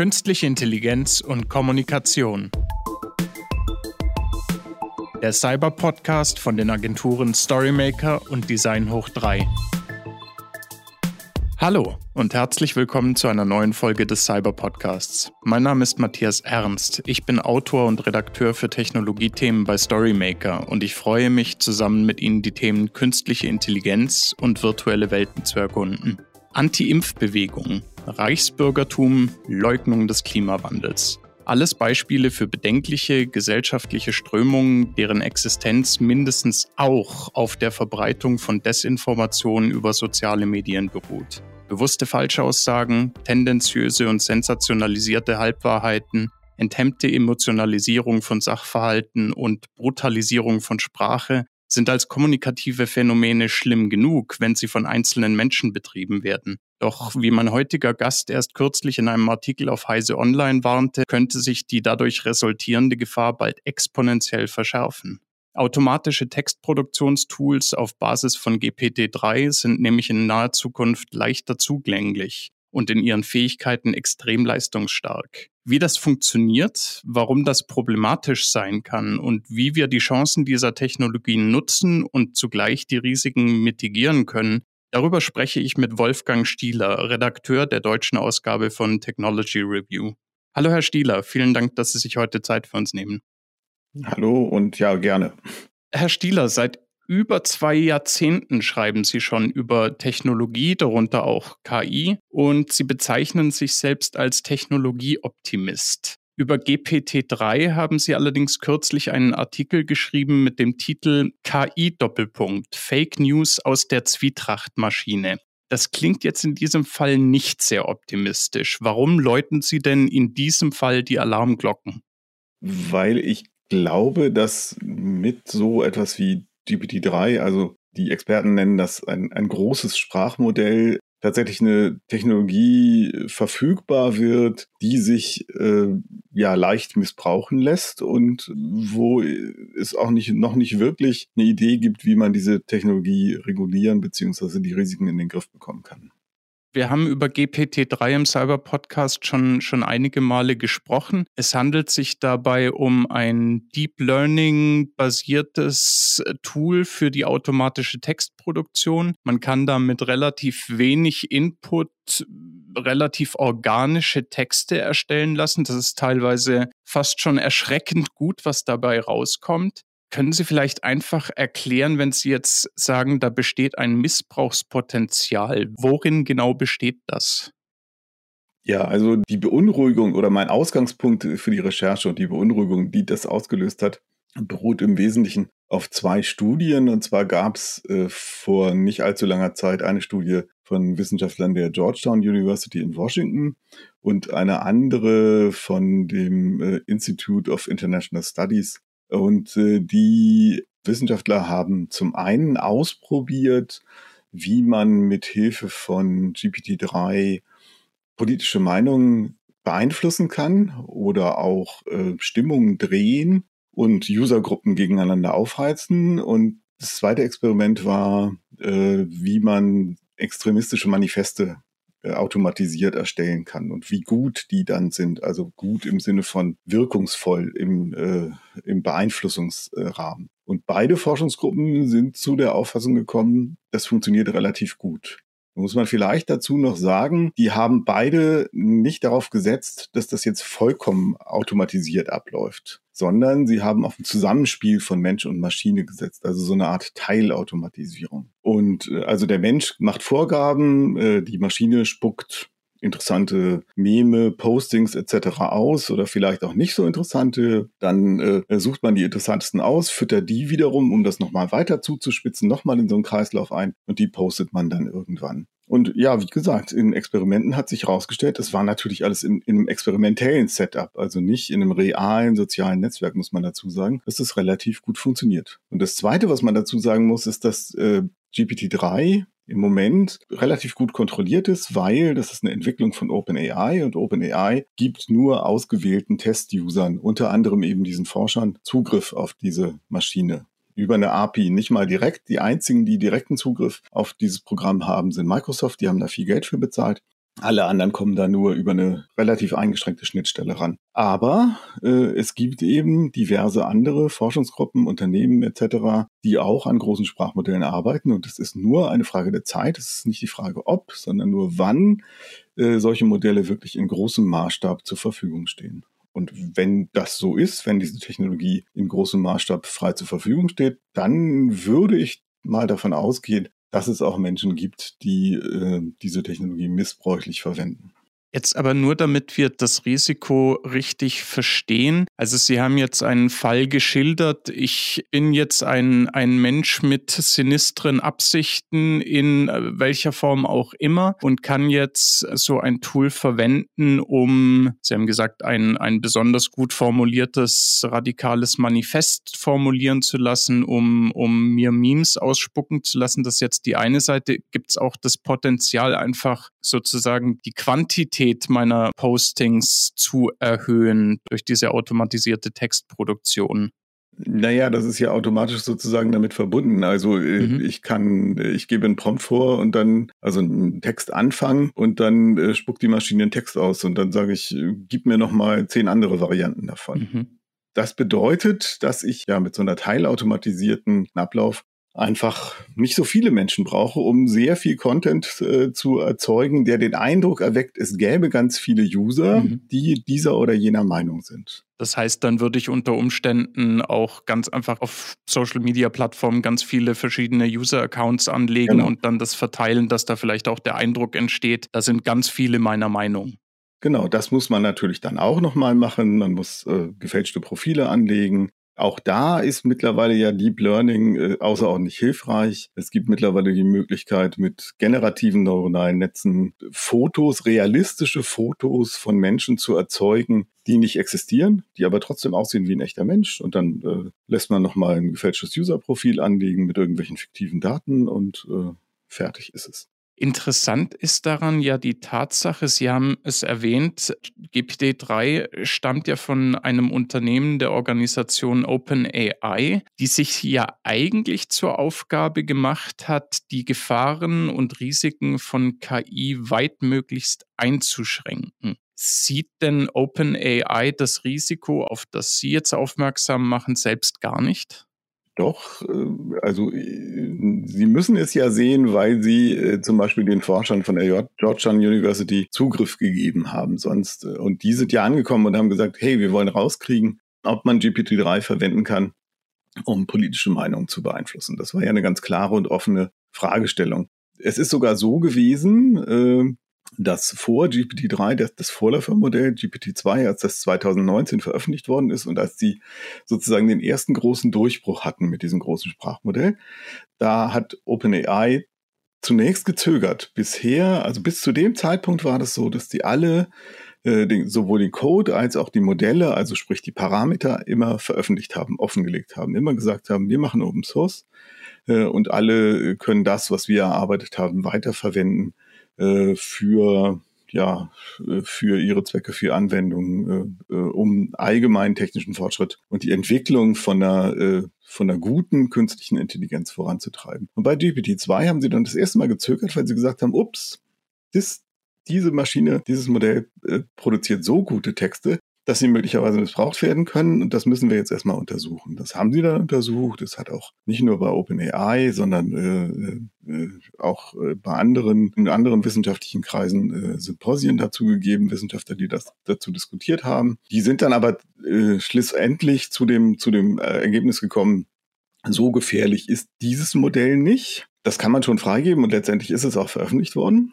Künstliche Intelligenz und Kommunikation. Der Cyber-Podcast von den Agenturen Storymaker und Design Hoch 3. Hallo und herzlich willkommen zu einer neuen Folge des Cyber Podcasts. Mein Name ist Matthias Ernst. Ich bin Autor und Redakteur für Technologiethemen bei Storymaker und ich freue mich, zusammen mit Ihnen die Themen künstliche Intelligenz und virtuelle Welten zu erkunden. Anti-Impf-Bewegung, Reichsbürgertum, Leugnung des Klimawandels. Alles Beispiele für bedenkliche gesellschaftliche Strömungen, deren Existenz mindestens auch auf der Verbreitung von Desinformationen über soziale Medien beruht. Bewusste Falschaussagen, tendenziöse und sensationalisierte Halbwahrheiten, enthemmte Emotionalisierung von Sachverhalten und Brutalisierung von Sprache sind als kommunikative Phänomene schlimm genug, wenn sie von einzelnen Menschen betrieben werden. Doch wie mein heutiger Gast erst kürzlich in einem Artikel auf Heise Online warnte, könnte sich die dadurch resultierende Gefahr bald exponentiell verschärfen. Automatische Textproduktionstools auf Basis von GPT-3 sind nämlich in naher Zukunft leichter zugänglich und in ihren Fähigkeiten extrem leistungsstark. Wie das funktioniert, warum das problematisch sein kann und wie wir die Chancen dieser Technologien nutzen und zugleich die Risiken mitigieren können, darüber spreche ich mit Wolfgang Stieler, Redakteur der deutschen Ausgabe von Technology Review. Hallo Herr Stieler, vielen Dank, dass Sie sich heute Zeit für uns nehmen. Hallo und ja, gerne. Herr Stieler, seit über zwei Jahrzehnten schreiben Sie schon über Technologie, darunter auch KI, und Sie bezeichnen sich selbst als Technologieoptimist. Über GPT-3 haben Sie allerdings kürzlich einen Artikel geschrieben mit dem Titel KI-Doppelpunkt Fake News aus der Zwietrachtmaschine. Das klingt jetzt in diesem Fall nicht sehr optimistisch. Warum läuten Sie denn in diesem Fall die Alarmglocken? Weil ich glaube, dass mit so etwas wie GPT-3, also die Experten nennen das ein, ein großes Sprachmodell, tatsächlich eine Technologie verfügbar wird, die sich äh, ja leicht missbrauchen lässt und wo es auch nicht noch nicht wirklich eine Idee gibt, wie man diese Technologie regulieren bzw. die Risiken in den Griff bekommen kann. Wir haben über GPT-3 im Cyber Podcast schon, schon einige Male gesprochen. Es handelt sich dabei um ein Deep Learning basiertes Tool für die automatische Textproduktion. Man kann da mit relativ wenig Input relativ organische Texte erstellen lassen. Das ist teilweise fast schon erschreckend gut, was dabei rauskommt. Können Sie vielleicht einfach erklären, wenn Sie jetzt sagen, da besteht ein Missbrauchspotenzial, worin genau besteht das? Ja, also die Beunruhigung oder mein Ausgangspunkt für die Recherche und die Beunruhigung, die das ausgelöst hat, beruht im Wesentlichen auf zwei Studien. Und zwar gab es äh, vor nicht allzu langer Zeit eine Studie von Wissenschaftlern der Georgetown University in Washington und eine andere von dem äh, Institute of International Studies und äh, die Wissenschaftler haben zum einen ausprobiert, wie man mit Hilfe von GPT-3 politische Meinungen beeinflussen kann oder auch äh, Stimmungen drehen und Usergruppen gegeneinander aufheizen. Und das zweite Experiment war, äh, wie man extremistische Manifeste automatisiert erstellen kann und wie gut die dann sind. Also gut im Sinne von wirkungsvoll im, äh, im Beeinflussungsrahmen. Und beide Forschungsgruppen sind zu der Auffassung gekommen, das funktioniert relativ gut muss man vielleicht dazu noch sagen, die haben beide nicht darauf gesetzt, dass das jetzt vollkommen automatisiert abläuft, sondern sie haben auf ein Zusammenspiel von Mensch und Maschine gesetzt, also so eine Art Teilautomatisierung. Und äh, also der Mensch macht Vorgaben, äh, die Maschine spuckt interessante Meme, Postings etc. aus oder vielleicht auch nicht so interessante. Dann äh, sucht man die interessantesten aus, füttert die wiederum, um das nochmal weiter zuzuspitzen, nochmal in so einen Kreislauf ein und die postet man dann irgendwann. Und ja, wie gesagt, in Experimenten hat sich herausgestellt, das war natürlich alles in, in, einem experimentellen Setup, also nicht in einem realen sozialen Netzwerk, muss man dazu sagen, dass das relativ gut funktioniert. Und das Zweite, was man dazu sagen muss, ist, dass äh, GPT-3 im Moment relativ gut kontrolliert ist, weil das ist eine Entwicklung von OpenAI und OpenAI gibt nur ausgewählten Test-Usern, unter anderem eben diesen Forschern, Zugriff auf diese Maschine über eine API, nicht mal direkt. Die einzigen, die direkten Zugriff auf dieses Programm haben, sind Microsoft, die haben da viel Geld für bezahlt. Alle anderen kommen da nur über eine relativ eingeschränkte Schnittstelle ran. Aber äh, es gibt eben diverse andere Forschungsgruppen, Unternehmen etc., die auch an großen Sprachmodellen arbeiten. Und es ist nur eine Frage der Zeit. Es ist nicht die Frage, ob, sondern nur wann äh, solche Modelle wirklich in großem Maßstab zur Verfügung stehen. Und wenn das so ist, wenn diese Technologie in großem Maßstab frei zur Verfügung steht, dann würde ich mal davon ausgehen, dass es auch Menschen gibt, die äh, diese Technologie missbräuchlich verwenden. Jetzt aber nur, damit wir das Risiko richtig verstehen. Also Sie haben jetzt einen Fall geschildert. Ich bin jetzt ein, ein Mensch mit sinistren Absichten in äh, welcher Form auch immer und kann jetzt so ein Tool verwenden, um, Sie haben gesagt, ein, ein besonders gut formuliertes radikales Manifest formulieren zu lassen, um, um mir Memes ausspucken zu lassen. Das ist jetzt die eine Seite. Gibt es auch das Potenzial, einfach sozusagen die Quantität Qualität meiner Postings zu erhöhen durch diese automatisierte Textproduktion? Naja, das ist ja automatisch sozusagen damit verbunden. Also äh, mhm. ich kann, ich gebe einen Prompt vor und dann, also einen Text anfangen und dann äh, spuckt die Maschine den Text aus und dann sage ich, äh, gib mir nochmal zehn andere Varianten davon. Mhm. Das bedeutet, dass ich ja mit so einer teilautomatisierten Ablauf einfach nicht so viele Menschen brauche, um sehr viel Content äh, zu erzeugen, der den Eindruck erweckt, es gäbe ganz viele User, mhm. die dieser oder jener Meinung sind. Das heißt, dann würde ich unter Umständen auch ganz einfach auf Social-Media-Plattformen ganz viele verschiedene User-Accounts anlegen genau. und dann das verteilen, dass da vielleicht auch der Eindruck entsteht, da sind ganz viele meiner Meinung. Genau, das muss man natürlich dann auch nochmal machen. Man muss äh, gefälschte Profile anlegen. Auch da ist mittlerweile ja Deep Learning äh, außerordentlich hilfreich. Es gibt mittlerweile die Möglichkeit, mit generativen neuronalen Netzen Fotos, realistische Fotos von Menschen zu erzeugen, die nicht existieren, die aber trotzdem aussehen wie ein echter Mensch. Und dann äh, lässt man nochmal ein gefälschtes User-Profil anlegen mit irgendwelchen fiktiven Daten und äh, fertig ist es. Interessant ist daran ja die Tatsache, Sie haben es erwähnt, GPT-3 stammt ja von einem Unternehmen der Organisation OpenAI, die sich ja eigentlich zur Aufgabe gemacht hat, die Gefahren und Risiken von KI weitmöglichst einzuschränken. Sieht denn OpenAI das Risiko, auf das Sie jetzt aufmerksam machen, selbst gar nicht? Doch, äh, also äh, Sie müssen es ja sehen, weil Sie äh, zum Beispiel den Forschern von der Georgetown University Zugriff gegeben haben sonst. Und die sind ja angekommen und haben gesagt, hey, wir wollen rauskriegen, ob man GPT-3 verwenden kann, um politische Meinungen zu beeinflussen. Das war ja eine ganz klare und offene Fragestellung. Es ist sogar so gewesen, dass vor GPT-3, das, das Vorläufermodell GPT-2, als das 2019 veröffentlicht worden ist und als sie sozusagen den ersten großen Durchbruch hatten mit diesem großen Sprachmodell, da hat OpenAI zunächst gezögert. Bisher, also bis zu dem Zeitpunkt war das so, dass die alle äh, den, sowohl den Code als auch die Modelle, also sprich die Parameter, immer veröffentlicht haben, offengelegt haben, immer gesagt haben, wir machen Open Source äh, und alle können das, was wir erarbeitet haben, weiterverwenden äh, für ja, für ihre Zwecke, für Anwendungen, äh, äh, um allgemeinen technischen Fortschritt und die Entwicklung von einer, äh, von einer guten künstlichen Intelligenz voranzutreiben. Und bei GPT-2 haben sie dann das erste Mal gezögert, weil sie gesagt haben, ups, das, diese Maschine, dieses Modell äh, produziert so gute Texte, dass sie möglicherweise missbraucht werden können. Und das müssen wir jetzt erstmal untersuchen. Das haben sie dann untersucht. Es hat auch nicht nur bei OpenAI, sondern äh, äh, auch äh, bei anderen, in anderen wissenschaftlichen Kreisen äh, Symposien dazu gegeben, Wissenschaftler, die das dazu diskutiert haben. Die sind dann aber äh, schlussendlich zu dem, zu dem äh, Ergebnis gekommen, so gefährlich ist dieses Modell nicht. Das kann man schon freigeben und letztendlich ist es auch veröffentlicht worden.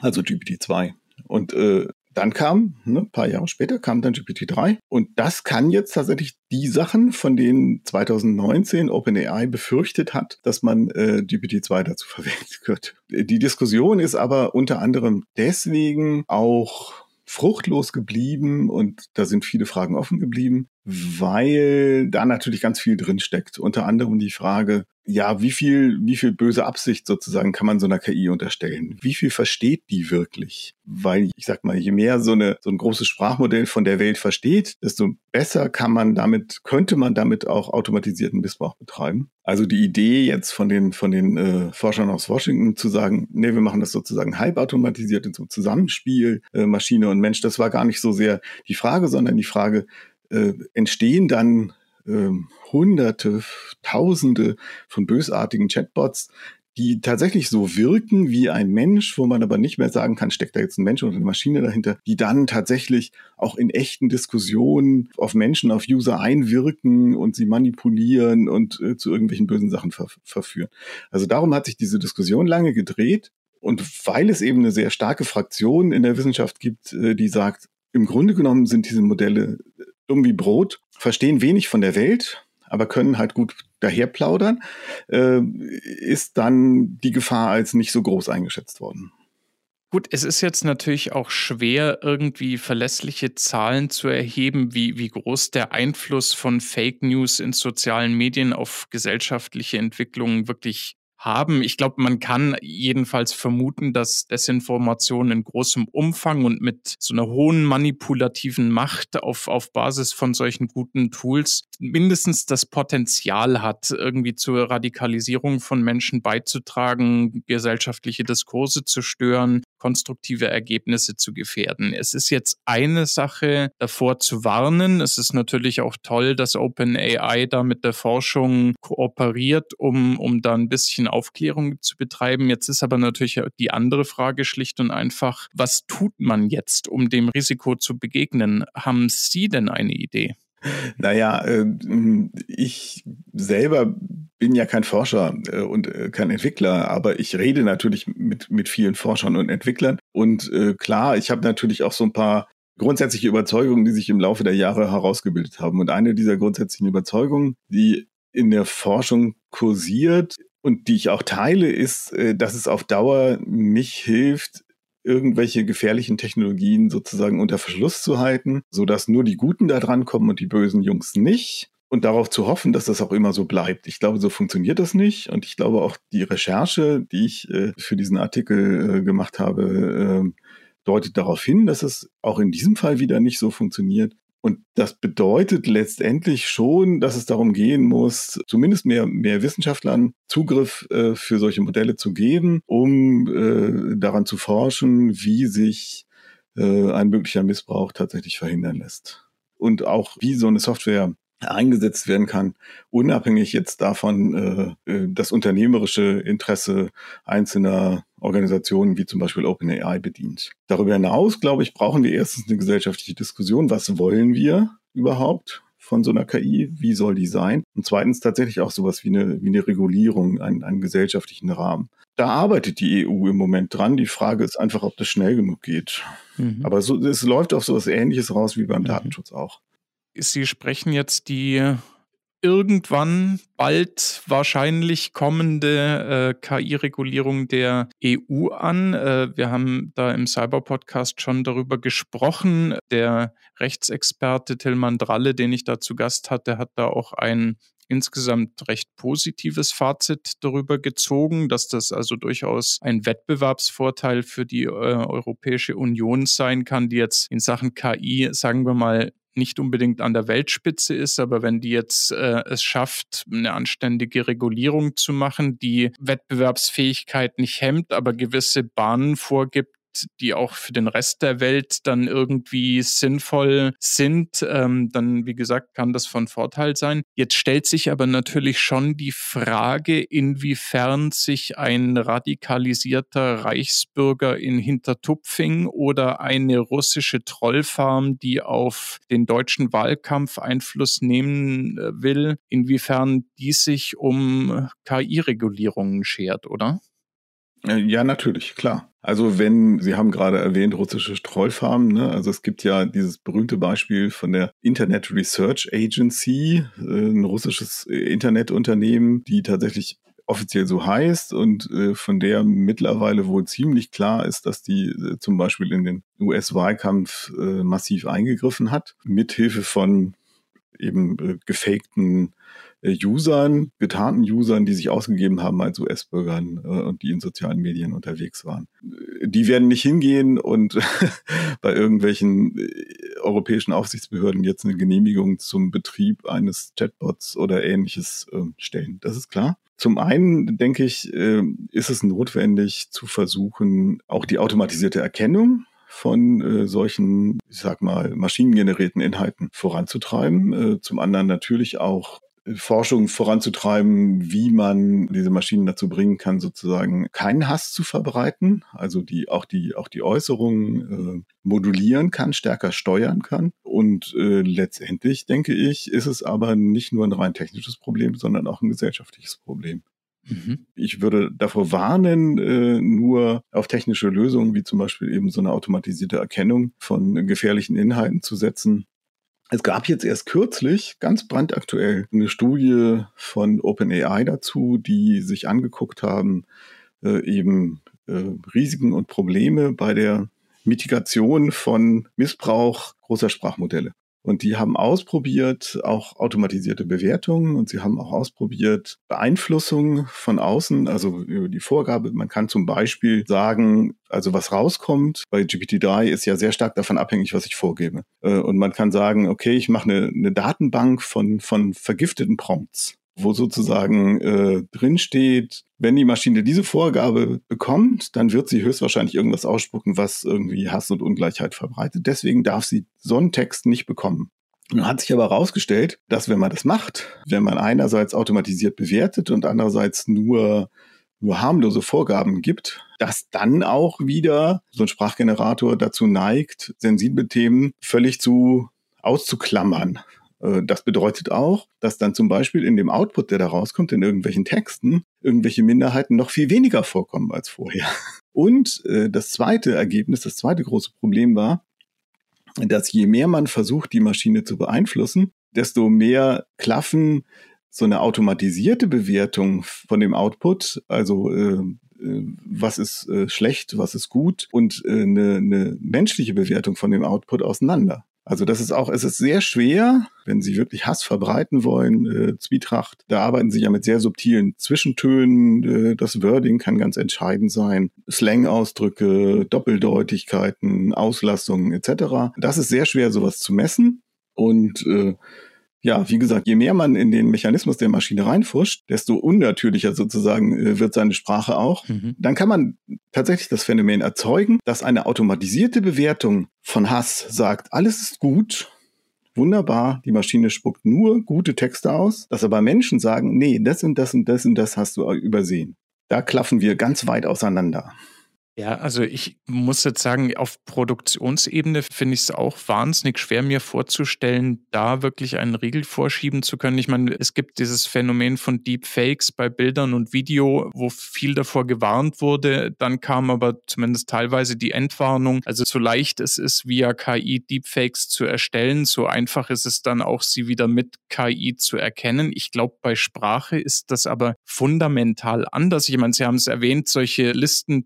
Also GPT-2. Und äh, dann kam, ne, ein paar Jahre später, kam dann GPT-3 und das kann jetzt tatsächlich die Sachen, von denen 2019 OpenAI befürchtet hat, dass man äh, GPT-2 dazu verwendet wird. Die Diskussion ist aber unter anderem deswegen auch fruchtlos geblieben und da sind viele Fragen offen geblieben, weil da natürlich ganz viel drin steckt. Unter anderem die Frage, ja, wie viel, wie viel böse Absicht sozusagen kann man so einer KI unterstellen? Wie viel versteht die wirklich? Weil ich sag mal, je mehr so eine, so ein großes Sprachmodell von der Welt versteht, desto besser kann man damit, könnte man damit auch automatisierten Missbrauch betreiben. Also die Idee jetzt von den, von den äh, Forschern aus Washington zu sagen, nee, wir machen das sozusagen halbautomatisiert in so einem Zusammenspiel, äh, Maschine und Mensch, das war gar nicht so sehr die Frage, sondern die Frage, äh, entstehen dann äh, Hunderte, Tausende von bösartigen Chatbots, die tatsächlich so wirken wie ein Mensch, wo man aber nicht mehr sagen kann, steckt da jetzt ein Mensch oder eine Maschine dahinter, die dann tatsächlich auch in echten Diskussionen auf Menschen, auf User einwirken und sie manipulieren und äh, zu irgendwelchen bösen Sachen ver verführen. Also darum hat sich diese Diskussion lange gedreht. Und weil es eben eine sehr starke Fraktion in der Wissenschaft gibt, äh, die sagt, im Grunde genommen sind diese Modelle dumm wie Brot, verstehen wenig von der Welt, aber können halt gut daherplaudern, äh, ist dann die Gefahr als nicht so groß eingeschätzt worden. Gut, es ist jetzt natürlich auch schwer, irgendwie verlässliche Zahlen zu erheben, wie, wie groß der Einfluss von Fake News in sozialen Medien auf gesellschaftliche Entwicklungen wirklich haben. Ich glaube, man kann jedenfalls vermuten, dass Desinformation in großem Umfang und mit so einer hohen manipulativen Macht auf, auf Basis von solchen guten Tools mindestens das Potenzial hat, irgendwie zur Radikalisierung von Menschen beizutragen, gesellschaftliche Diskurse zu stören, konstruktive Ergebnisse zu gefährden. Es ist jetzt eine Sache, davor zu warnen. Es ist natürlich auch toll, dass OpenAI da mit der Forschung kooperiert, um, um da ein bisschen Aufklärung zu betreiben. Jetzt ist aber natürlich die andere Frage schlicht und einfach, was tut man jetzt, um dem Risiko zu begegnen? Haben Sie denn eine Idee? Naja, äh, ich selber bin ja kein Forscher äh, und äh, kein Entwickler, aber ich rede natürlich mit, mit vielen Forschern und Entwicklern. Und klar, ich habe natürlich auch so ein paar grundsätzliche Überzeugungen, die sich im Laufe der Jahre herausgebildet haben. Und eine dieser grundsätzlichen Überzeugungen, die in der Forschung kursiert, und die ich auch teile, ist, dass es auf Dauer nicht hilft, irgendwelche gefährlichen Technologien sozusagen unter Verschluss zu halten, sodass nur die Guten da dran kommen und die bösen Jungs nicht. Und darauf zu hoffen, dass das auch immer so bleibt. Ich glaube, so funktioniert das nicht. Und ich glaube auch die Recherche, die ich äh, für diesen Artikel äh, gemacht habe, äh, deutet darauf hin, dass es auch in diesem Fall wieder nicht so funktioniert. Und das bedeutet letztendlich schon, dass es darum gehen muss, zumindest mehr, mehr Wissenschaftlern Zugriff äh, für solche Modelle zu geben, um äh, daran zu forschen, wie sich äh, ein möglicher Missbrauch tatsächlich verhindern lässt. Und auch wie so eine Software eingesetzt werden kann, unabhängig jetzt davon, äh, äh, das unternehmerische Interesse einzelner Organisationen wie zum Beispiel OpenAI bedient. Darüber hinaus, glaube ich, brauchen wir erstens eine gesellschaftliche Diskussion. Was wollen wir überhaupt? von so einer KI, wie soll die sein? Und zweitens tatsächlich auch sowas wie eine, wie eine Regulierung, einen, einen gesellschaftlichen Rahmen. Da arbeitet die EU im Moment dran. Die Frage ist einfach, ob das schnell genug geht. Mhm. Aber so, es läuft auf sowas ähnliches raus wie beim mhm. Datenschutz auch. Sie sprechen jetzt die irgendwann bald wahrscheinlich kommende äh, KI-Regulierung der EU an. Äh, wir haben da im Cyber-Podcast schon darüber gesprochen. Der Rechtsexperte Tilman Dralle, den ich da zu Gast hatte, hat da auch ein insgesamt recht positives Fazit darüber gezogen, dass das also durchaus ein Wettbewerbsvorteil für die äh, Europäische Union sein kann, die jetzt in Sachen KI, sagen wir mal, nicht unbedingt an der Weltspitze ist, aber wenn die jetzt äh, es schafft, eine anständige Regulierung zu machen, die Wettbewerbsfähigkeit nicht hemmt, aber gewisse Bahnen vorgibt, die auch für den Rest der Welt dann irgendwie sinnvoll sind, ähm, dann wie gesagt kann das von Vorteil sein. Jetzt stellt sich aber natürlich schon die Frage, inwiefern sich ein radikalisierter Reichsbürger in Hintertupfing oder eine russische Trollfarm, die auf den deutschen Wahlkampf Einfluss nehmen äh, will, inwiefern die sich um KI-Regulierungen schert, oder? Äh, ja, natürlich, klar. Also wenn, Sie haben gerade erwähnt, russische Trollfarmen, ne? also es gibt ja dieses berühmte Beispiel von der Internet Research Agency, äh, ein russisches Internetunternehmen, die tatsächlich offiziell so heißt und äh, von der mittlerweile wohl ziemlich klar ist, dass die zum Beispiel in den US-Wahlkampf massiv eingegriffen hat, mithilfe von eben gefakten Usern, getarnten Usern, die sich ausgegeben haben als US-Bürgern äh, und die in sozialen Medien unterwegs waren. Die werden nicht hingehen und bei irgendwelchen äh, europäischen Aufsichtsbehörden jetzt eine Genehmigung zum Betrieb eines Chatbots oder ähnliches äh, stellen. Das ist klar. Zum einen, denke ich, äh, ist es notwendig zu versuchen, auch die automatisierte Erkennung von äh, solchen, ich sag mal, maschinengenerierten Inhalten voranzutreiben. Äh, zum anderen natürlich auch Forschung voranzutreiben, wie man diese Maschinen dazu bringen kann, sozusagen keinen Hass zu verbreiten, also die auch die auch die Äußerungen äh, modulieren kann, stärker steuern kann. Und äh, letztendlich denke ich, ist es aber nicht nur ein rein technisches Problem, sondern auch ein gesellschaftliches Problem. Mhm. Ich würde davor warnen, äh, nur auf technische Lösungen wie zum Beispiel eben so eine automatisierte Erkennung von gefährlichen Inhalten zu setzen, es gab jetzt erst kürzlich, ganz brandaktuell, eine Studie von OpenAI dazu, die sich angeguckt haben, äh, eben äh, Risiken und Probleme bei der Mitigation von Missbrauch großer Sprachmodelle. Und die haben ausprobiert auch automatisierte Bewertungen und sie haben auch ausprobiert Beeinflussung von außen, also über die Vorgabe. Man kann zum Beispiel sagen, also was rauskommt bei GPT-3 ist ja sehr stark davon abhängig, was ich vorgebe. Äh, und man kann sagen, okay, ich mache eine, eine Datenbank von, von vergifteten Prompts wo sozusagen äh, drin steht, wenn die Maschine diese Vorgabe bekommt, dann wird sie höchstwahrscheinlich irgendwas ausspucken, was irgendwie Hass und Ungleichheit verbreitet. Deswegen darf sie so einen Text nicht bekommen. Nun hat sich aber herausgestellt, dass wenn man das macht, wenn man einerseits automatisiert bewertet und andererseits nur, nur harmlose Vorgaben gibt, dass dann auch wieder so ein Sprachgenerator dazu neigt, sensible Themen völlig zu auszuklammern. Äh, das bedeutet auch, dass dann zum Beispiel in dem Output, der da rauskommt, in irgendwelchen Texten, irgendwelche Minderheiten noch viel weniger vorkommen als vorher. Und äh, das zweite Ergebnis, das zweite große Problem war, dass je mehr man versucht, die Maschine zu beeinflussen, desto mehr klaffen so eine automatisierte Bewertung von dem Output, also äh, äh was ist äh, schlecht, was ist gut und äh, eine, eine menschliche Bewertung von dem Output auseinander. Also das ist auch, es ist sehr schwer, wenn Sie wirklich Hass verbreiten wollen, äh, Zwietracht. Da arbeiten Sie ja mit sehr subtilen Zwischentönen. Äh, das Wording kann ganz entscheidend sein. Slang-Ausdrücke, Doppeldeutigkeiten, Auslassungen etc. Das ist sehr schwer, sowas zu messen. Und äh, ja, wie gesagt, je mehr man in den Mechanismus der Maschine reinfuscht, desto unnatürlicher sozusagen äh, wird seine Sprache auch. Mhm. Dann kann man tatsächlich das Phänomen erzeugen, dass eine automatisierte Bewertung von Hass sagt, alles ist gut, wunderbar, die Maschine spuckt nur gute Texte aus, dass aber Menschen sagen, nee, das und das und das und das hast du übersehen. Da klaffen wir ganz weit auseinander. Ja, also ich muss jetzt sagen, auf Produktionsebene finde ich es auch wahnsinnig schwer, mir vorzustellen, da wirklich einen Riegel vorschieben zu können. Ich meine, es gibt dieses Phänomen von Deepfakes bei Bildern und Video, wo viel davor gewarnt wurde. Dann kam aber zumindest teilweise die Entwarnung. Also so leicht es ist, via KI Deepfakes zu erstellen, so einfach ist es dann auch, sie wieder mit KI zu erkennen. Ich glaube, bei Sprache ist das aber fundamental anders. Ich meine, Sie haben es erwähnt, solche Listen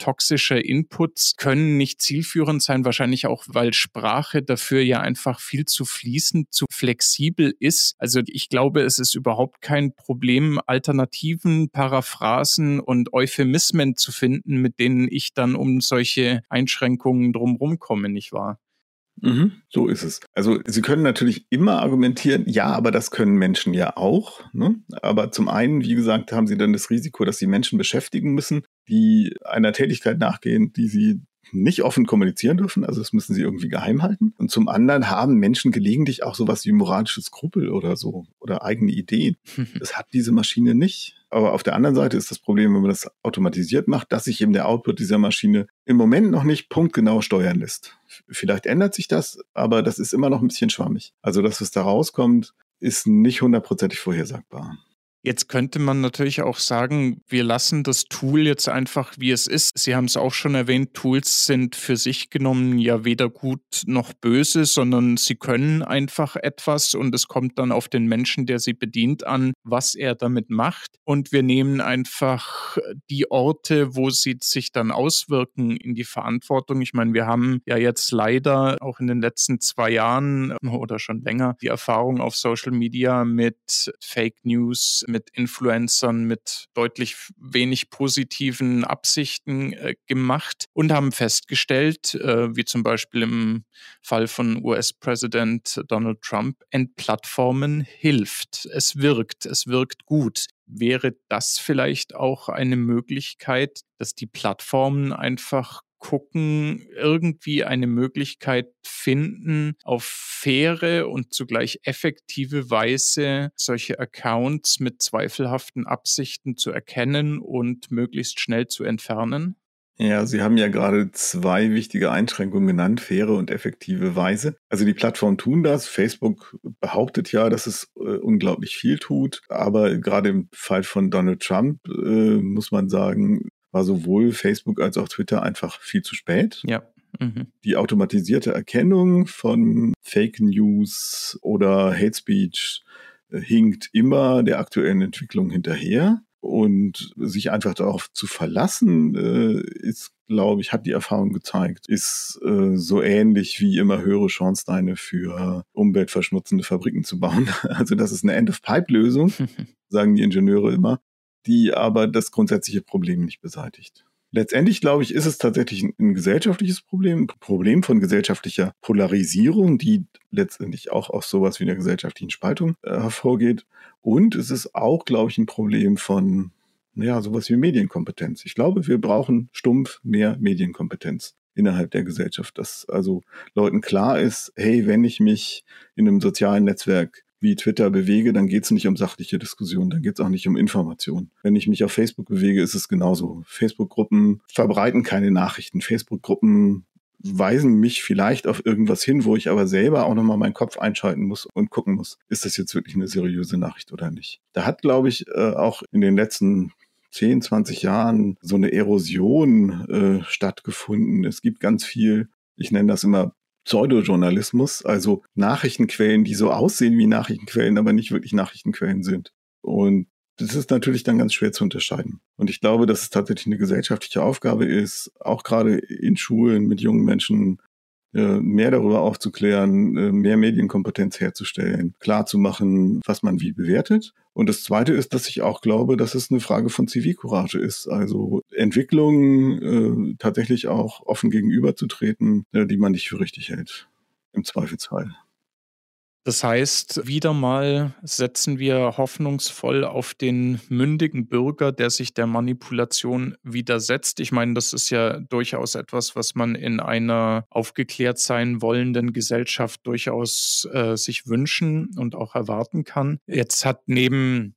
toxischer Inputs können nicht zielführend sein, wahrscheinlich auch, weil Sprache dafür ja einfach viel zu fließend, zu flexibel ist. Also ich glaube, es ist überhaupt kein Problem, Alternativen, Paraphrasen und Euphemismen zu finden, mit denen ich dann um solche Einschränkungen drumherum komme, nicht wahr? Mhm, so ist es. Also Sie können natürlich immer argumentieren, ja, aber das können Menschen ja auch. Ne? Aber zum einen, wie gesagt, haben Sie dann das Risiko, dass Sie Menschen beschäftigen müssen, die einer Tätigkeit nachgehen, die sie nicht offen kommunizieren dürfen, also das müssen sie irgendwie geheim halten. Und zum anderen haben Menschen gelegentlich auch sowas wie moralische Skrupel oder so oder eigene Ideen. Das hat diese Maschine nicht. Aber auf der anderen Seite ist das Problem, wenn man das automatisiert macht, dass sich eben der Output dieser Maschine im Moment noch nicht punktgenau steuern lässt. Vielleicht ändert sich das, aber das ist immer noch ein bisschen schwammig. Also das, was da rauskommt, ist nicht hundertprozentig vorhersagbar. Jetzt könnte man natürlich auch sagen, wir lassen das Tool jetzt einfach, wie es ist. Sie haben es auch schon erwähnt, Tools sind für sich genommen ja weder gut noch böse, sondern sie können einfach etwas und es kommt dann auf den Menschen, der sie bedient, an, was er damit macht. Und wir nehmen einfach die Orte, wo sie sich dann auswirken, in die Verantwortung. Ich meine, wir haben ja jetzt leider auch in den letzten zwei Jahren oder schon länger die Erfahrung auf Social Media mit Fake News, mit Influencern mit deutlich wenig positiven Absichten äh, gemacht und haben festgestellt, äh, wie zum Beispiel im Fall von US-Präsident Donald Trump, Entplattformen hilft. Es wirkt, es wirkt gut. Wäre das vielleicht auch eine Möglichkeit, dass die Plattformen einfach gucken, irgendwie eine Möglichkeit finden, auf faire und zugleich effektive Weise solche Accounts mit zweifelhaften Absichten zu erkennen und möglichst schnell zu entfernen? Ja, Sie haben ja gerade zwei wichtige Einschränkungen genannt, faire und effektive Weise. Also die Plattformen tun das. Facebook behauptet ja, dass es äh, unglaublich viel tut. Aber gerade im Fall von Donald Trump äh, muss man sagen, war sowohl Facebook als auch Twitter einfach viel zu spät. Ja. Mhm. Die automatisierte Erkennung von Fake News oder Hate Speech äh, hinkt immer der aktuellen Entwicklung hinterher. Und sich einfach darauf zu verlassen, äh, ist, glaube ich, hat die Erfahrung gezeigt, ist äh, so ähnlich wie immer höhere Schornsteine für umweltverschmutzende Fabriken zu bauen. Also das ist eine End-of-Pipe-Lösung, sagen die Ingenieure immer die aber das grundsätzliche Problem nicht beseitigt. Letztendlich, glaube ich, ist es tatsächlich ein, ein, gesellschaftliches Problem, ein Problem von gesellschaftlicher Polarisierung, die letztendlich auch aus sowas wie einer gesellschaftlichen Spaltung äh, hervorgeht. Und es ist auch, glaube ich, ein Problem von, naja, sowas wie Medienkompetenz. Ich glaube, wir brauchen stumpf mehr Medienkompetenz innerhalb der Gesellschaft, dass also Leuten klar ist, hey, wenn ich mich in einem sozialen Netzwerk wie Twitter bewege, dann geht es nicht um sachliche Diskussion, dann geht es auch nicht um Information. Wenn ich mich auf Facebook bewege, ist es genauso. Facebook-Gruppen verbreiten keine Nachrichten. Facebook-Gruppen weisen mich vielleicht auf irgendwas hin, wo ich aber selber auch nochmal meinen Kopf einschalten muss und gucken muss, ist das jetzt wirklich eine seriöse Nachricht oder nicht. Da hat, glaube ich, äh, auch in den letzten 10, 20 Jahren so eine Erosion äh, stattgefunden. Es gibt ganz viel, ich nenne das immer Pseudojournalismus, also Nachrichtenquellen, die so aussehen wie Nachrichtenquellen, aber nicht wirklich Nachrichtenquellen sind. Und das ist natürlich dann ganz schwer zu unterscheiden. Und ich glaube, dass es tatsächlich eine gesellschaftliche Aufgabe ist, auch gerade in Schulen mit jungen Menschen mehr darüber aufzuklären, äh, mehr Medienkompetenz herzustellen, klarzumachen, was man wie bewertet. Und das Zweite ist, dass ich auch glaube, dass es eine Frage von Zivilcourage ist. Also Entwicklungen äh, tatsächlich auch offen gegenüberzutreten, äh, die man nicht für richtig hält. Im Zweifelsfall. Das heißt, wieder mal setzen wir hoffnungsvoll auf den mündigen Bürger, der sich der Manipulation widersetzt. Ich meine, das ist ja durchaus etwas, was man in einer aufgeklärt sein wollenden Gesellschaft durchaus äh, sich wünschen und auch erwarten kann. Jetzt hat neben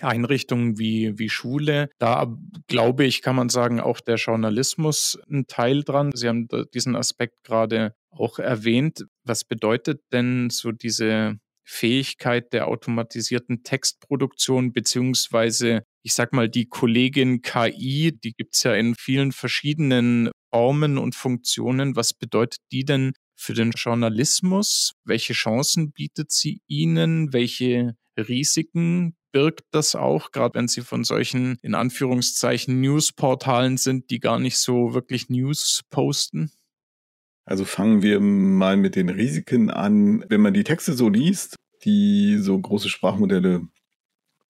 Einrichtungen wie, wie Schule. Da glaube ich, kann man sagen, auch der Journalismus ein Teil dran. Sie haben diesen Aspekt gerade auch erwähnt. Was bedeutet denn so diese Fähigkeit der automatisierten Textproduktion beziehungsweise ich sag mal, die Kollegin KI, die gibt's ja in vielen verschiedenen Formen und Funktionen. Was bedeutet die denn für den Journalismus? Welche Chancen bietet sie Ihnen? Welche Risiken birgt das auch, gerade wenn Sie von solchen in Anführungszeichen Newsportalen sind, die gar nicht so wirklich News posten? Also fangen wir mal mit den Risiken an. Wenn man die Texte so liest, die so große Sprachmodelle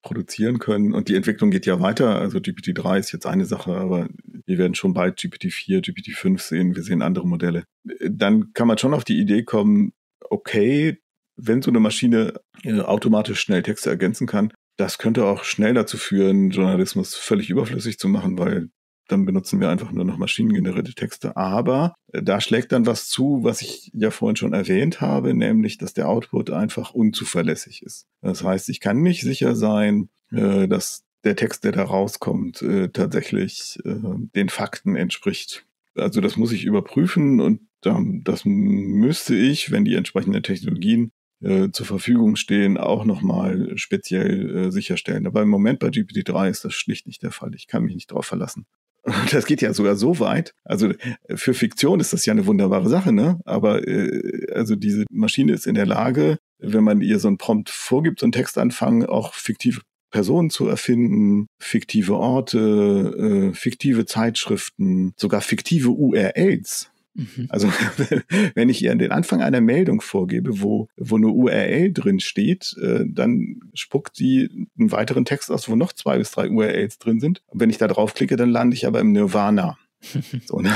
produzieren können und die Entwicklung geht ja weiter. Also GPT-3 ist jetzt eine Sache, aber wir werden schon bald GPT-4, GPT-5 sehen. Wir sehen andere Modelle. Dann kann man schon auf die Idee kommen, okay, wenn so eine Maschine äh, automatisch schnell Texte ergänzen kann, das könnte auch schnell dazu führen, Journalismus völlig überflüssig zu machen, weil dann benutzen wir einfach nur noch maschinengenerierte Texte. Aber äh, da schlägt dann was zu, was ich ja vorhin schon erwähnt habe, nämlich, dass der Output einfach unzuverlässig ist. Das heißt, ich kann nicht sicher sein, äh, dass der Text, der da rauskommt, tatsächlich den Fakten entspricht. Also das muss ich überprüfen und das müsste ich, wenn die entsprechenden Technologien äh, zur Verfügung stehen, auch nochmal speziell äh, sicherstellen. Aber im Moment bei GPT-3 ist das schlicht nicht der Fall. Ich kann mich nicht darauf verlassen. Das geht ja sogar so weit. Also für Fiktion ist das ja eine wunderbare Sache, ne? Aber äh, also diese Maschine ist in der Lage, wenn man ihr so ein Prompt vorgibt, so einen Textanfang, auch fiktive Personen zu erfinden, fiktive Orte, äh, fiktive Zeitschriften, sogar fiktive URLs. Mhm. Also wenn ich ihr den Anfang einer Meldung vorgebe, wo, wo eine URL drin steht, äh, dann spuckt sie einen weiteren Text aus, wo noch zwei bis drei URLs drin sind. Und wenn ich da draufklicke, dann lande ich aber im Nirvana. so, ne?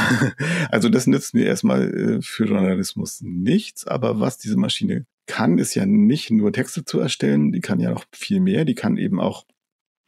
Also das nützt mir erstmal äh, für Journalismus nichts, aber was diese Maschine kann, ist ja nicht nur Texte zu erstellen, die kann ja noch viel mehr, die kann eben auch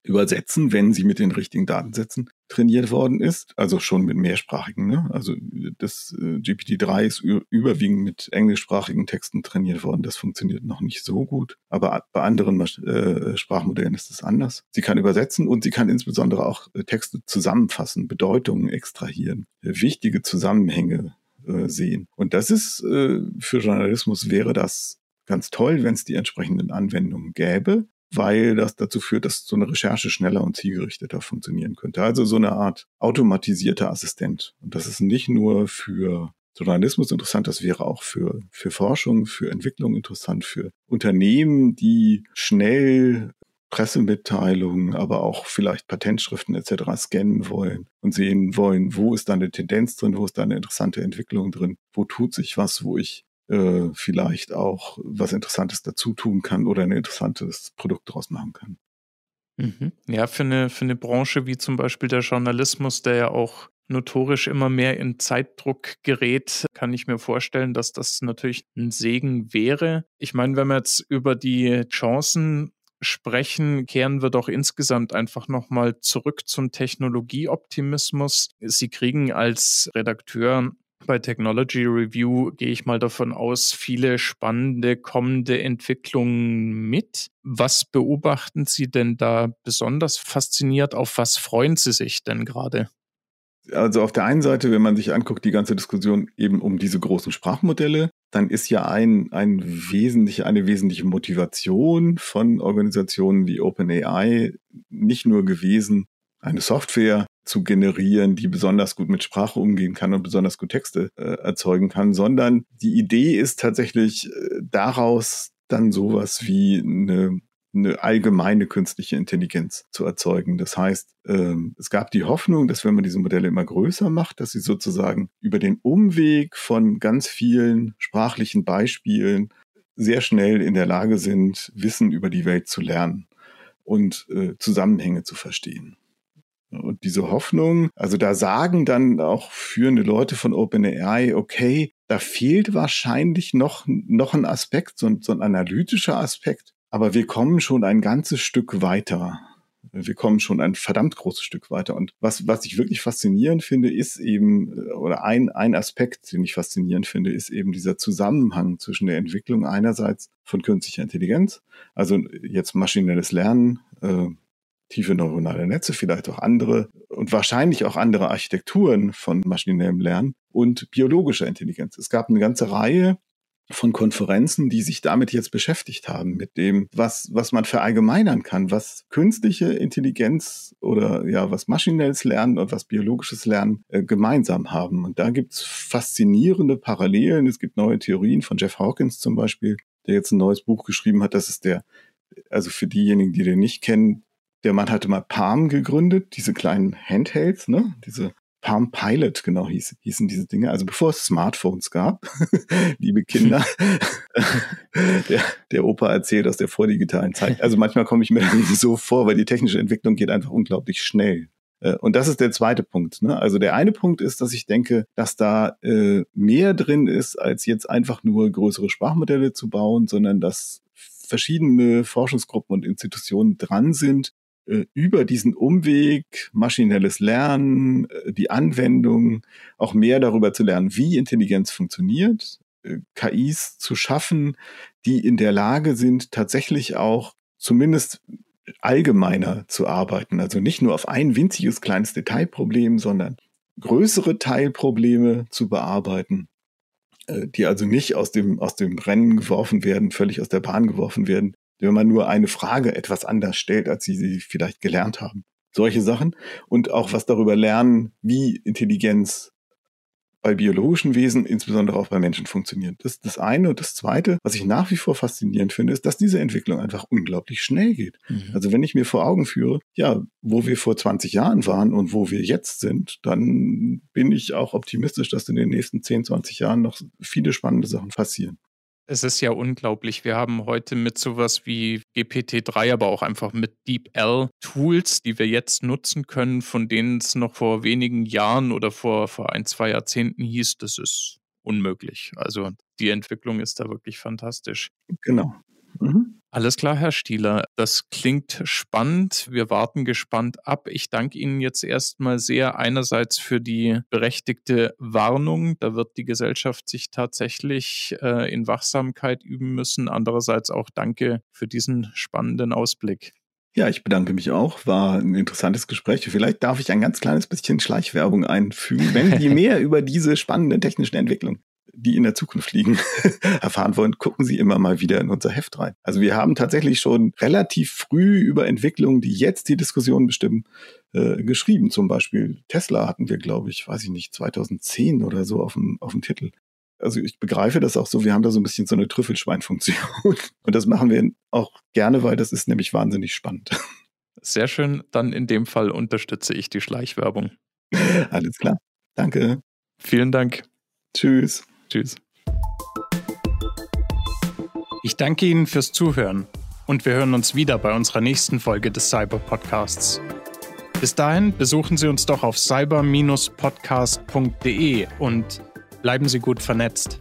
übersetzen, wenn sie mit den richtigen Datensätzen trainiert worden ist, also schon mit mehrsprachigen. Ne? Also das äh, GPT-3 ist überwiegend mit englischsprachigen Texten trainiert worden. Das funktioniert noch nicht so gut, aber bei anderen äh, Sprachmodellen ist es anders. Sie kann übersetzen und sie kann insbesondere auch äh, Texte zusammenfassen, Bedeutungen extrahieren, äh, wichtige Zusammenhänge äh, sehen. Und das ist äh, für Journalismus wäre das ganz toll, wenn es die entsprechenden Anwendungen gäbe, weil das dazu führt, dass so eine Recherche schneller und zielgerichteter funktionieren könnte. Also so eine Art automatisierter Assistent. Und das ist nicht nur für Journalismus interessant, das wäre auch für, für Forschung, für Entwicklung interessant, für Unternehmen, die schnell Pressemitteilungen, aber auch vielleicht Patentschriften etc. scannen wollen und sehen wollen, wo ist da eine Tendenz drin, wo ist da eine interessante Entwicklung drin, wo tut sich was, wo ich äh, vielleicht auch was Interessantes dazu tun kann oder ein interessantes Produkt daraus machen kann. Mhm. Ja, für eine, für eine Branche wie zum Beispiel der Journalismus, der ja auch notorisch immer mehr in Zeitdruck gerät, kann ich mir vorstellen, dass das natürlich ein Segen wäre. Ich meine, wenn wir jetzt über die Chancen sprechen, kehren wir doch insgesamt einfach nochmal zurück zum Technologieoptimismus. Sie kriegen als Redakteur bei Technology Review gehe ich mal davon aus, viele spannende kommende Entwicklungen mit. Was beobachten Sie denn da besonders fasziniert? Auf was freuen Sie sich denn gerade? Also auf der einen Seite, wenn man sich anguckt, die ganze Diskussion eben um diese großen Sprachmodelle, dann ist ja ein, ein wesentliche, eine wesentliche Motivation von Organisationen wie OpenAI nicht nur gewesen, eine Software zu generieren, die besonders gut mit Sprache umgehen kann und besonders gut Texte äh, erzeugen kann, sondern die Idee ist tatsächlich äh, daraus dann sowas wie eine, eine allgemeine künstliche Intelligenz zu erzeugen. Das heißt, ähm, es gab die Hoffnung, dass wenn man diese Modelle immer größer macht, dass sie sozusagen über den Umweg von ganz vielen sprachlichen Beispielen sehr schnell in der Lage sind, Wissen über die Welt zu lernen und äh, Zusammenhänge zu verstehen. Und diese Hoffnung, also da sagen dann auch führende Leute von OpenAI, okay, da fehlt wahrscheinlich noch, noch ein Aspekt, so, so ein analytischer Aspekt, aber wir kommen schon ein ganzes Stück weiter. Wir kommen schon ein verdammt großes Stück weiter. Und was, was ich wirklich faszinierend finde, ist eben, oder ein, ein Aspekt, den ich faszinierend finde, ist eben dieser Zusammenhang zwischen der Entwicklung einerseits von künstlicher Intelligenz, also jetzt maschinelles Lernen, äh, tiefe neuronale Netze, vielleicht auch andere und wahrscheinlich auch andere Architekturen von maschinellem Lernen und biologischer Intelligenz. Es gab eine ganze Reihe von Konferenzen, die sich damit jetzt beschäftigt haben, mit dem, was, was man verallgemeinern kann, was künstliche Intelligenz oder ja, was maschinelles Lernen und was biologisches Lernen äh, gemeinsam haben. Und da gibt's faszinierende Parallelen. Es gibt neue Theorien von Jeff Hawkins zum Beispiel, der jetzt ein neues Buch geschrieben hat. Das ist der, also für diejenigen, die den nicht kennen, der Mann hatte mal Palm gegründet, diese kleinen Handhelds, ne? Diese Palm Pilot, genau hieß, hießen diese Dinge. Also bevor es Smartphones gab, liebe Kinder, der, der Opa erzählt aus der vordigitalen Zeit. Also manchmal komme ich mir so vor, weil die technische Entwicklung geht einfach unglaublich schnell. Äh, und das ist der zweite Punkt. Ne? Also der eine Punkt ist, dass ich denke, dass da äh, mehr drin ist, als jetzt einfach nur größere Sprachmodelle zu bauen, sondern dass verschiedene Forschungsgruppen und Institutionen dran sind, über diesen Umweg, maschinelles Lernen, äh, die Anwendung, auch mehr darüber zu lernen, wie Intelligenz funktioniert, äh, KIs zu schaffen, die in der Lage sind, tatsächlich auch zumindest allgemeiner zu arbeiten. Also nicht nur auf ein winziges kleines Detailproblem, sondern größere Teilprobleme zu bearbeiten äh, die also nicht aus dem, aus dem Rennen geworfen werden, völlig aus der Bahn geworfen werden, wenn man nur eine Frage etwas anders stellt, als sie sie vielleicht gelernt haben. Solche Sachen und auch was darüber lernen, wie Intelligenz bei biologischen Wesen, insbesondere auch bei Menschen funktioniert. Das ist das eine. Und das zweite, was ich nach wie vor faszinierend finde, ist, dass diese Entwicklung einfach unglaublich schnell geht. Mhm. Also wenn ich mir vor Augen führe, ja, wo wir vor 20 Jahren waren und wo wir jetzt sind, dann bin ich auch optimistisch, dass in den nächsten 10, 20 Jahren noch viele spannende Sachen passieren. Es ist ja unglaublich. Wir haben heute mit sowas wie GPT-3, aber auch einfach mit DeepL Tools, die wir jetzt nutzen können, von denen es noch vor wenigen Jahren oder vor, vor ein, zwei Jahrzehnten hieß, das ist unmöglich. Also die Entwicklung ist da wirklich fantastisch. Genau. Mhm. Alles klar, Herr Stieler. Das klingt spannend. Wir warten gespannt ab. Ich danke Ihnen jetzt erstmal sehr einerseits für die berechtigte Warnung. Da wird die Gesellschaft sich tatsächlich äh, in Wachsamkeit üben müssen. Andererseits auch danke für diesen spannenden Ausblick. Ja, ich bedanke mich auch. War ein interessantes Gespräch. Vielleicht darf ich ein ganz kleines bisschen Schleichwerbung einfügen, wenn Sie mehr über diese spannenden technischen Entwicklungen die in der Zukunft liegen, erfahren wollen, gucken Sie immer mal wieder in unser Heft rein. Also wir haben tatsächlich schon relativ früh über Entwicklungen, die jetzt die Diskussion bestimmen, äh, geschrieben. Zum Beispiel Tesla hatten wir, glaube ich, weiß ich nicht, 2010 oder so auf dem, auf dem Titel. Also ich begreife das auch so, wir haben da so ein bisschen so eine Trüffelschweinfunktion. Und das machen wir auch gerne, weil das ist nämlich wahnsinnig spannend. Sehr schön. Dann in dem Fall unterstütze ich die Schleichwerbung. Alles klar. Danke. Vielen Dank. Tschüss. Tschüss. Ich danke Ihnen fürs Zuhören und wir hören uns wieder bei unserer nächsten Folge des Cyber Podcasts. Bis dahin besuchen Sie uns doch auf cyber-podcast.de und bleiben Sie gut vernetzt.